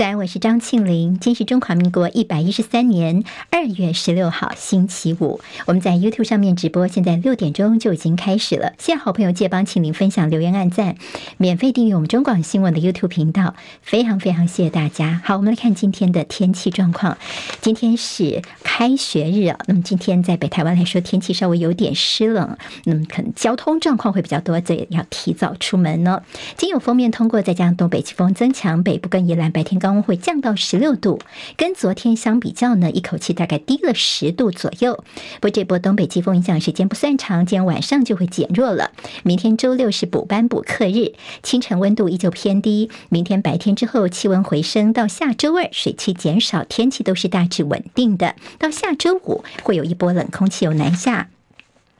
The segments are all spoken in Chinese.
早安，我是张庆玲。今天是中华民国一百一十三年二月十六号，星期五。我们在 YouTube 上面直播，现在六点钟就已经开始了。谢谢好朋友借帮庆玲分享、留言、按赞，免费订阅我们中广新闻的 YouTube 频道，非常非常谢谢大家。好，我们来看今天的天气状况。今天是开学日啊，那么今天在北台湾来说，天气稍微有点湿冷，那么可能交通状况会比较多，所以要提早出门呢。今有封面通过，再加上东北季风增强，北部跟宜兰白天高温会降到十六度，跟昨天相比较呢，一口气大概低了十度左右。不过这波东北季风影响时间不算长，今天晚上就会减弱了。明天周六是补班补课日，清晨温度依旧偏低。明天白天之后气温回升，到下周二水汽减少，天气都是大致稳定的。到下周五会有一波冷空气有南下，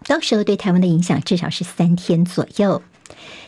到时候对台湾的影响至少是三天左右。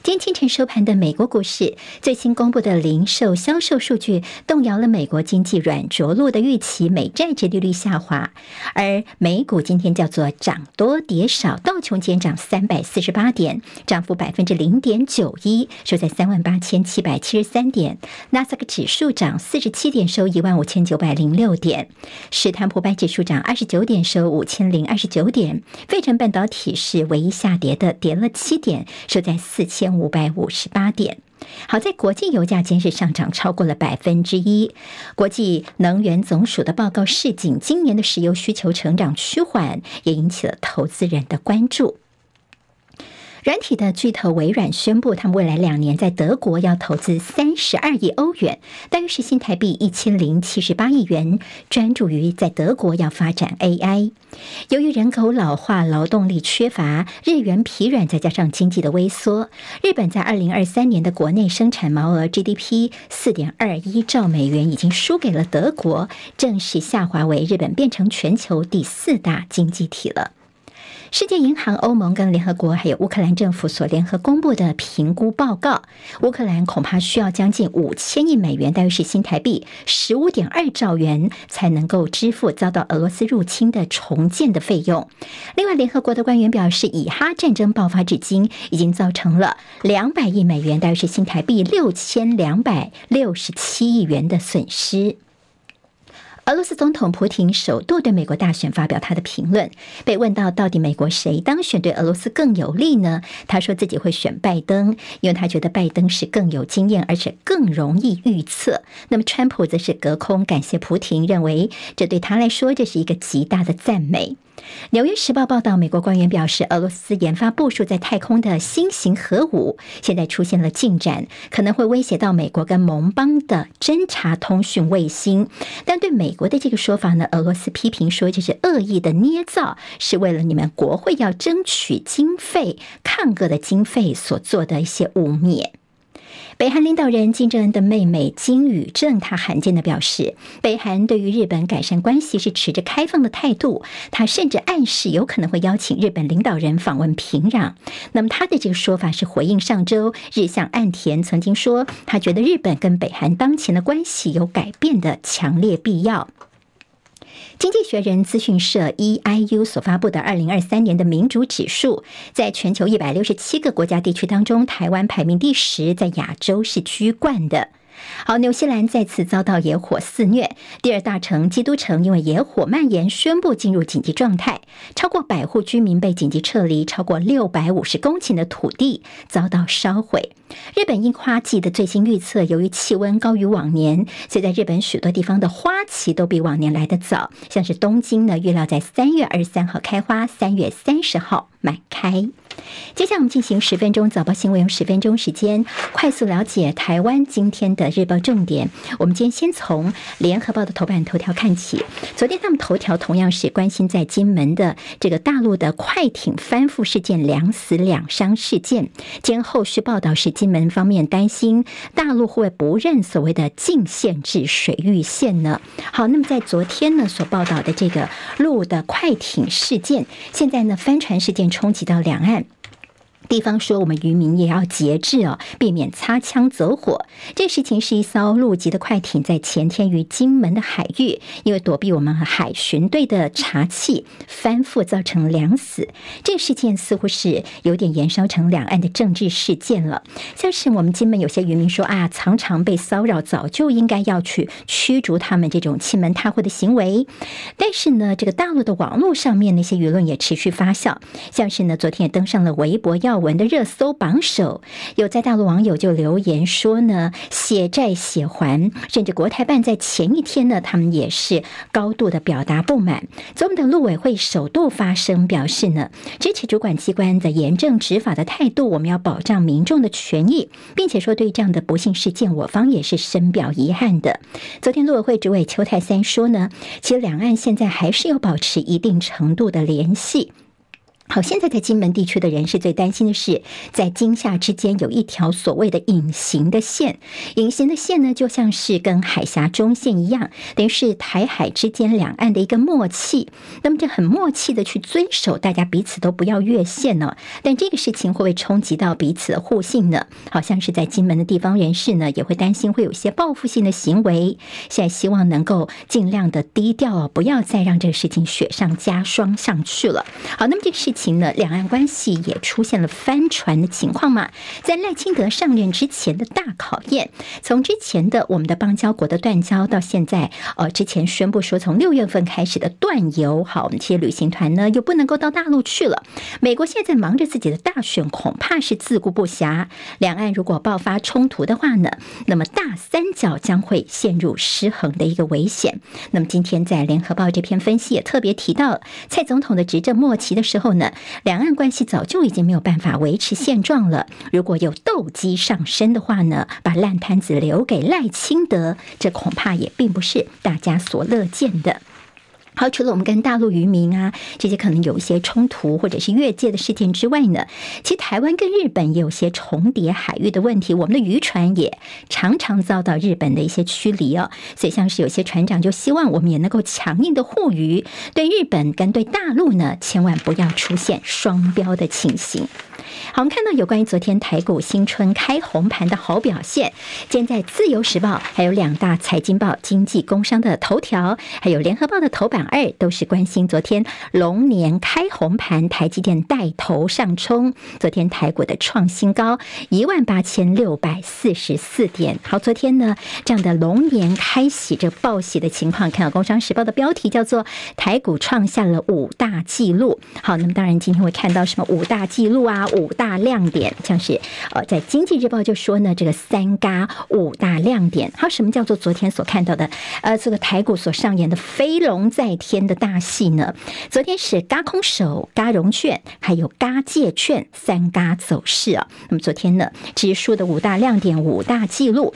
今天清晨收盘的美国股市最新公布的零售销售数据，动摇了美国经济软着陆的预期，美债殖利率下滑。而美股今天叫做涨多跌少，道琼今天涨三百四十八点，涨幅百分之零点九一，收在三万八千七百七十三点。纳斯达克指数涨四十七点，收一万五千九百零六点。史坦普百指数涨二十九点，收五千零二十九点。费城半导体是唯一下跌的，跌了七点，收在四千。五百五十八点。好在国际油价今日上涨超过了百分之一。国际能源总署的报告示警，今年的石油需求成长趋缓，也引起了投资人的关注。软体的巨头微软宣布，他们未来两年在德国要投资三十二亿欧元，大约是新台币一千零七十八亿元，专注于在德国要发展 AI。由于人口老化、劳动力缺乏、日元疲软，再加上经济的微缩，日本在二零二三年的国内生产毛额 GDP 四点二一兆美元，已经输给了德国，正式下滑为日本变成全球第四大经济体了。世界银行、欧盟跟联合国还有乌克兰政府所联合公布的评估报告，乌克兰恐怕需要将近五千亿美元，大约是新台币十五点二兆元，才能够支付遭到俄罗斯入侵的重建的费用。另外，联合国的官员表示，以哈战争爆发至今，已经造成了两百亿美元，大约是新台币六千两百六十七亿元的损失。俄罗斯总统普廷首度对美国大选发表他的评论，被问到到底美国谁当选对俄罗斯更有利呢？他说自己会选拜登，因为他觉得拜登是更有经验，而且更容易预测。那么川普则是隔空感谢普廷，认为这对他来说这是一个极大的赞美。《纽约时报》报道，美国官员表示，俄罗斯研发部署在太空的新型核武现在出现了进展，可能会威胁到美国跟盟邦的侦察通讯卫星。但对美国的这个说法呢，俄罗斯批评说这是恶意的捏造，是为了你们国会要争取经费、抗俄的经费所做的一些污蔑。北韩领导人金正恩的妹妹金宇正，她罕见的表示，北韩对于日本改善关系是持着开放的态度。她甚至暗示有可能会邀请日本领导人访问平壤。那么，他的这个说法是回应上周日相岸田曾经说，他觉得日本跟北韩当前的关系有改变的强烈必要。经济学人资讯社 EIU 所发布的二零二三年的民主指数，在全球一百六十七个国家地区当中，台湾排名第十，在亚洲是居冠的。好，纽西兰再次遭到野火肆虐，第二大城基督城因为野火蔓延，宣布进入紧急状态，超过百户居民被紧急撤离，超过六百五十公顷的土地遭到烧毁。日本樱花季的最新预测，由于气温高于往年，所以在日本许多地方的花期都比往年来得早，像是东京呢，预料在三月二十三号开花，三月三十号满开。接下来我们进行十分钟早报新闻，用十分钟时间快速了解台湾今天的日报重点。我们今天先从联合报的头版头条看起。昨天他们头条同样是关心在金门的这个大陆的快艇翻覆事件，两死两伤事件。今天后续报道是金门方面担心大陆会不认所谓的禁限制水域线呢？好，那么在昨天呢所报道的这个陆的快艇事件，现在呢帆船事件冲击到两岸。地方说，我们渔民也要节制哦，避免擦枪走火。这事情是一艘陆籍的快艇在前天于金门的海域，因为躲避我们海巡队的查缉翻覆，造成两死。这事件似乎是有点延烧成两岸的政治事件了。像是我们金门有些渔民说啊，常常被骚扰，早就应该要去驱逐他们这种欺门踏户的行为。但是呢，这个大陆的网络上面那些舆论也持续发酵，像是呢，昨天也登上了微博要文的热搜榜首，有在大陆网友就留言说呢，血债血还，甚至国台办在前一天呢，他们也是高度的表达不满。总统的陆委会首度发声表示呢，支持主管机关的严正执法的态度，我们要保障民众的权益，并且说对这样的不幸事件，我方也是深表遗憾的。昨天陆委会主委邱太三说呢，其实两岸现在还是要保持一定程度的联系。好，现在在金门地区的人是最担心的是，在金厦之间有一条所谓的隐形的线，隐形的线呢，就像是跟海峡中线一样，等于是台海之间两岸的一个默契。那么，这很默契的去遵守，大家彼此都不要越线呢。但这个事情会不会冲击到彼此的互信呢？好像是在金门的地方人士呢，也会担心会有一些报复性的行为。现在希望能够尽量的低调，不要再让这个事情雪上加霜上去了。好，那么这个事情。情呢，两岸关系也出现了翻船的情况嘛。在赖清德上任之前的大考验，从之前的我们的邦交国的断交，到现在，呃，之前宣布说从六月份开始的断游，好，我们这些旅行团呢又不能够到大陆去了。美国现在忙着自己的大选，恐怕是自顾不暇。两岸如果爆发冲突的话呢，那么大三角将会陷入失衡的一个危险。那么今天在联合报这篇分析也特别提到，蔡总统的执政末期的时候呢。两岸关系早就已经没有办法维持现状了。如果有斗鸡上身的话呢，把烂摊子留给赖清德，这恐怕也并不是大家所乐见的。好，除了我们跟大陆渔民啊这些可能有一些冲突或者是越界的事件之外呢，其实台湾跟日本也有些重叠海域的问题，我们的渔船也常常遭到日本的一些驱离哦。所以像是有些船长就希望我们也能够强硬的护渔，对日本跟对大陆呢，千万不要出现双标的情形。好，我们看到有关于昨天台股新春开红盘的好表现，今天在《自由时报》还有两大财经报、经济、工商的头条，还有《联合报》的头版二，都是关心昨天龙年开红盘，台积电带头上冲，昨天台股的创新高一万八千六百四十四点。好，昨天呢这样的龙年开喜，这报喜的情况，看到《工商时报》的标题叫做“台股创下了五大纪录”。好，那么当然今天会看到什么五大纪录啊？五大亮点，像是呃，在经济日报就说呢，这个三嘎五大亮点，还有，什么叫做昨天所看到的？呃，这个台股所上演的飞龙在天的大戏呢？昨天是嘎空手、嘎融券，还有嘎借券三嘎走势啊。那么昨天呢，指数的五大亮点、五大记录。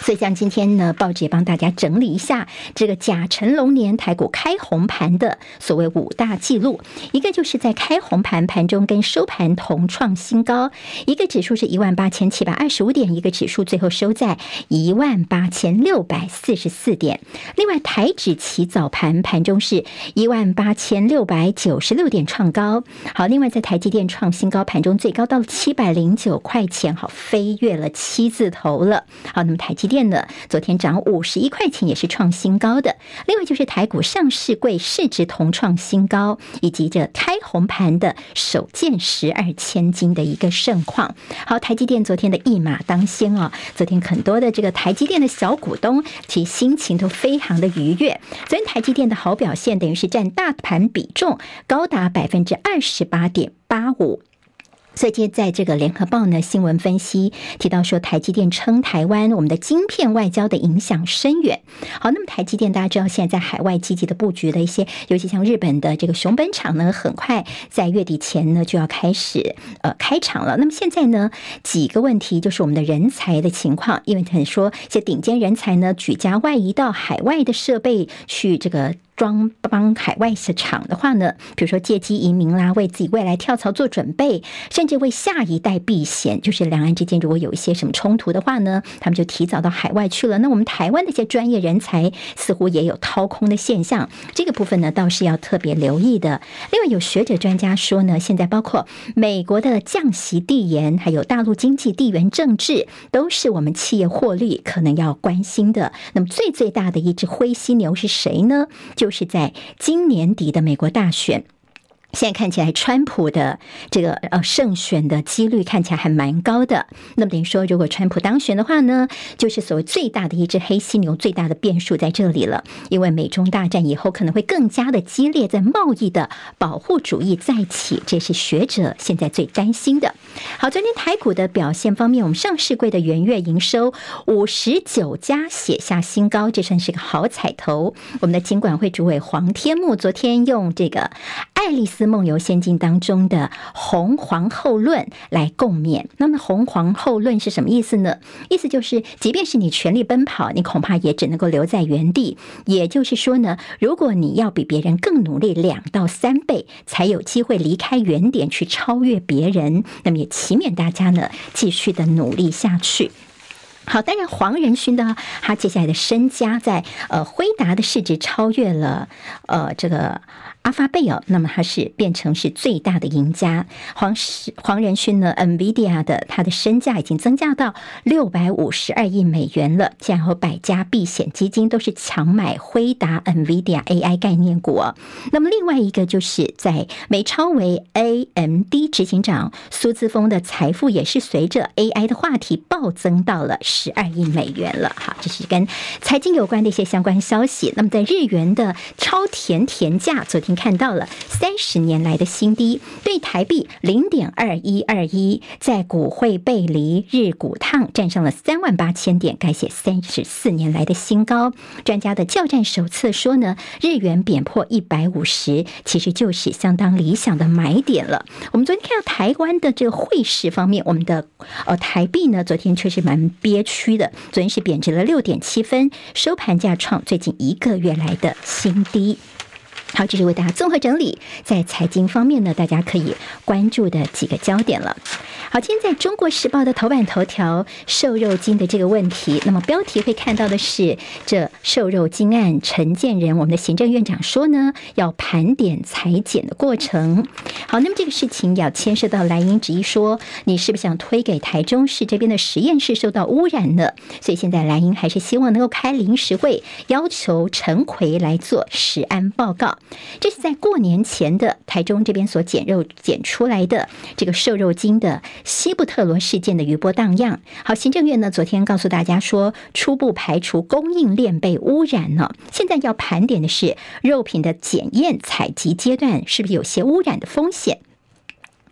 所以，像今天呢，报纸也帮大家整理一下这个甲辰龙年台股开红盘的所谓五大记录。一个就是在开红盘盘中跟收盘同创新高，一个指数是一万八千七百二十五点，一个指数最后收在一万八千六百四十四点。另外，台指期早盘盘中是一万八千六百九十六点创高。好，另外在台积电创新高，盘中最高到了七百零九块钱，好，飞跃了七字头了。好，那么台积。电呢，昨天涨五十一块钱，也是创新高的。另外就是台股上市柜市值同创新高，以及这开红盘的首见十二千金的一个盛况。好，台积电昨天的一马当先啊，昨天很多的这个台积电的小股东其心情都非常的愉悦。昨天台积电的好表现，等于是占大盘比重高达百分之二十八点八五。最近在这个联合报呢，新闻分析提到说，台积电称台湾我们的晶片外交的影响深远。好，那么台积电大家知道，现在在海外积极的布局的一些，尤其像日本的这个熊本厂呢，很快在月底前呢就要开始呃开厂了。那么现在呢，几个问题就是我们的人才的情况，因为很说一些顶尖人才呢举家外移到海外的设备去这个。装帮海外市场的话呢，比如说借机移民啦，为自己未来跳槽做准备，甚至为下一代避险，就是两岸之间如果有一些什么冲突的话呢，他们就提早到海外去了。那我们台湾的一些专业人才似乎也有掏空的现象，这个部分呢倒是要特别留意的。另外有学者专家说呢，现在包括美国的降息递延，还有大陆经济地缘政治，都是我们企业获利可能要关心的。那么最最大的一只灰犀牛是谁呢？就是在今年底的美国大选。现在看起来，川普的这个呃胜选的几率看起来还蛮高的。那么等于说，如果川普当选的话呢，就是所谓最大的一只黑犀牛，最大的变数在这里了。因为美中大战以后可能会更加的激烈，在贸易的保护主义再起，这是学者现在最担心的。好，昨天台股的表现方面，我们上市柜的元月营收五十九家写下新高，这算是个好彩头。我们的金管会主委黄天牧昨天用这个爱丽丝。《梦游仙境》当中的红皇后论来共勉。那么红皇后论是什么意思呢？意思就是，即便是你全力奔跑，你恐怕也只能够留在原地。也就是说呢，如果你要比别人更努力两到三倍，才有机会离开原点去超越别人，那么也祈勉大家呢，继续的努力下去。好，当然黄仁勋的他接下来的身家在呃辉达的市值超越了呃这个。阿发贝尔，那么他是变成是最大的赢家。黄是黄仁勋呢，NVIDIA 的他的身价已经增加到六百五十二亿美元了。然后百家避险基金都是强买辉达 NVIDIA AI 概念股。那么另外一个就是在美超微 AMD 执行长苏姿丰的财富也是随着 AI 的话题暴增到了十二亿美元了。好，这是跟财经有关的一些相关消息。那么在日元的超甜甜价，昨天。看到了三十年来的新低，对台币零点二一二一，在股汇背离，日股烫站上了三万八千点，改写三十四年来的新高。专家的教战手册说呢，日元贬破一百五十，其实就是相当理想的买点了。我们昨天看到台湾的这个汇市方面，我们的呃台币呢，昨天确实蛮憋区的，昨天是贬值了六点七分，收盘价创最近一个月来的新低。好，这是为大家综合整理在财经方面呢，大家可以关注的几个焦点了。好，今天在中国时报的头版头条，瘦肉精的这个问题，那么标题会看到的是这瘦肉精案，陈建仁我们的行政院长说呢，要盘点采检的过程。好，那么这个事情要牵涉到蓝营质疑说，你是不是想推给台中市这边的实验室受到污染呢？所以现在蓝营还是希望能够开临时会，要求陈奎来做实案报告。这是在过年前的台中这边所捡肉捡出来的这个瘦肉精的西布特罗事件的余波荡漾。好，行政院呢昨天告诉大家说，初步排除供应链被污染了。现在要盘点的是肉品的检验采集阶段是不是有些污染的风险。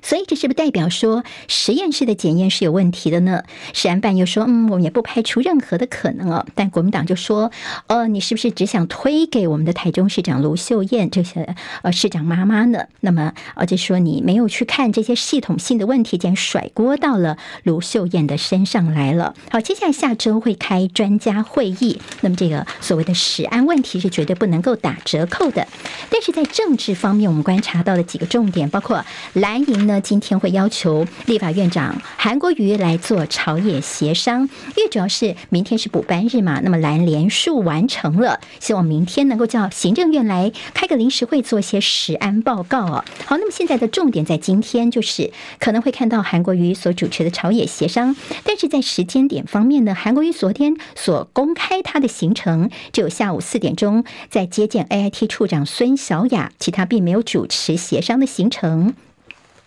所以这是不是代表说实验室的检验是有问题的呢？史安办又说，嗯，我们也不排除任何的可能哦。但国民党就说，呃，你是不是只想推给我们的台中市长卢秀燕这些呃市长妈妈呢？那么，呃，就说你没有去看这些系统性的问题，竟然甩锅到了卢秀燕的身上来了。好，接下来下周会开专家会议，那么这个所谓的食安问题是绝对不能够打折扣的。但是在政治方面，我们观察到的几个重点，包括蓝营。那今天会要求立法院长韩国瑜来做朝野协商，因为主要是明天是补班日嘛。那么蓝连署完成了，希望明天能够叫行政院来开个临时会，做一些实安报告哦。好，那么现在的重点在今天，就是可能会看到韩国瑜所主持的朝野协商，但是在时间点方面呢，韩国瑜昨天所公开他的行程，只有下午四点钟在接见 AIT 处长孙小雅，其他并没有主持协商的行程。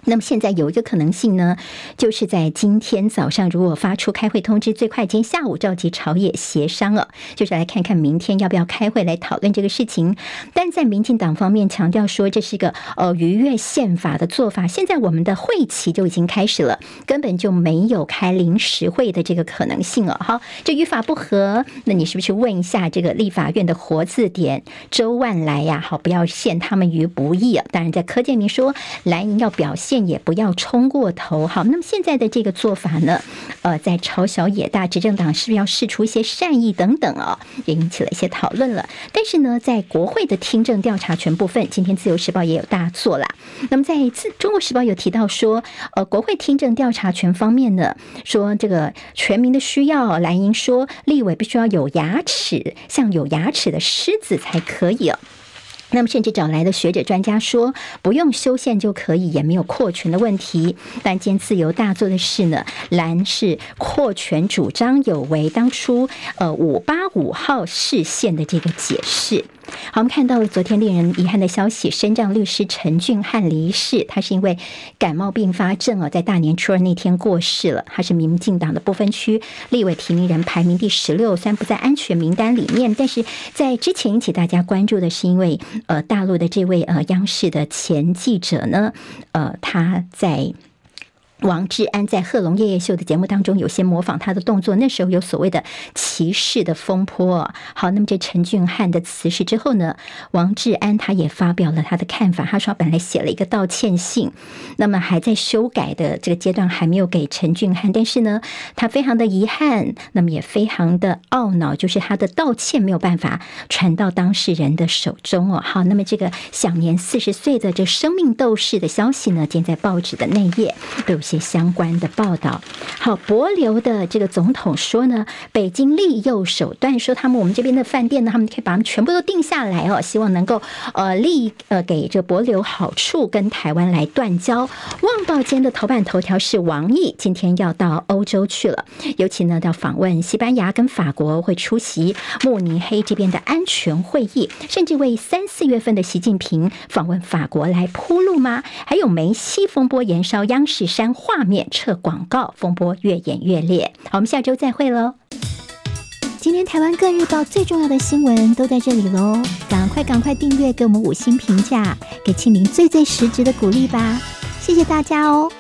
那么现在有一个可能性呢，就是在今天早上如果发出开会通知，最快今天下午召集朝野协商了，就是来看看明天要不要开会来讨论这个事情。但在民进党方面强调说，这是一个呃逾越宪法的做法。现在我们的会期就已经开始了，根本就没有开临时会的这个可能性了。好，这与法不合，那你是不是问一下这个立法院的活字典周万来呀？好，不要陷他们于不义啊。当然，在柯建铭说蓝营要表现。限也不要冲过头。好，那么现在的这个做法呢，呃，在朝小野大，执政党是不是要释出一些善意等等啊、哦，也引起了一些讨论了。但是呢，在国会的听证调查权部分，今天自由时报也有大作啦。那么在自中国时报有提到说，呃，国会听证调查权方面呢，说这个全民的需要，蓝营说立委必须要有牙齿，像有牙齿的狮子才可以哦。那么，甚至找来的学者专家说，不用修宪就可以，也没有扩权的问题。但今天自由大做的事呢，蓝是扩权主张有违当初呃五八五号释宪的这个解释。好，我们看到昨天令人遗憾的消息，身障律师陈俊翰离世，他是因为感冒并发症啊，在大年初二那天过世了。他是民进党的不分区立委提名人，排名第十六，虽然不在安全名单里面，但是在之前引起大家关注的是，因为呃，大陆的这位呃央视的前记者呢，呃，他在。王志安在《贺龙夜夜秀》的节目当中有些模仿他的动作，那时候有所谓的歧视的风波。好，那么这陈俊翰的辞世之后呢，王志安他也发表了他的看法。他说本来写了一个道歉信，那么还在修改的这个阶段，还没有给陈俊翰。但是呢，他非常的遗憾，那么也非常的懊恼，就是他的道歉没有办法传到当事人的手中哦。好，那么这个享年四十岁的这生命斗士的消息呢，今天在报纸的内页都有些相关的报道。好，博流的这个总统说呢，北京利诱手段，说他们我们这边的饭店呢，他们可以把他们全部都定下来哦，希望能够呃利呃给这博流好处，跟台湾来断交。旺报间的头版头条是王毅今天要到欧洲去了，尤其呢要访问西班牙跟法国，会出席慕尼黑这边的安全会议，甚至为三四月份的习近平访问法国来铺路吗？还有梅西风波延烧，央视删画面撤广告，风波越演越烈。好，我们下周再会喽。今天台湾各日报最重要的新闻都在这里喽，赶快赶快订阅，给我们五星评价，给庆玲最最实质的鼓励吧。谢谢大家哦。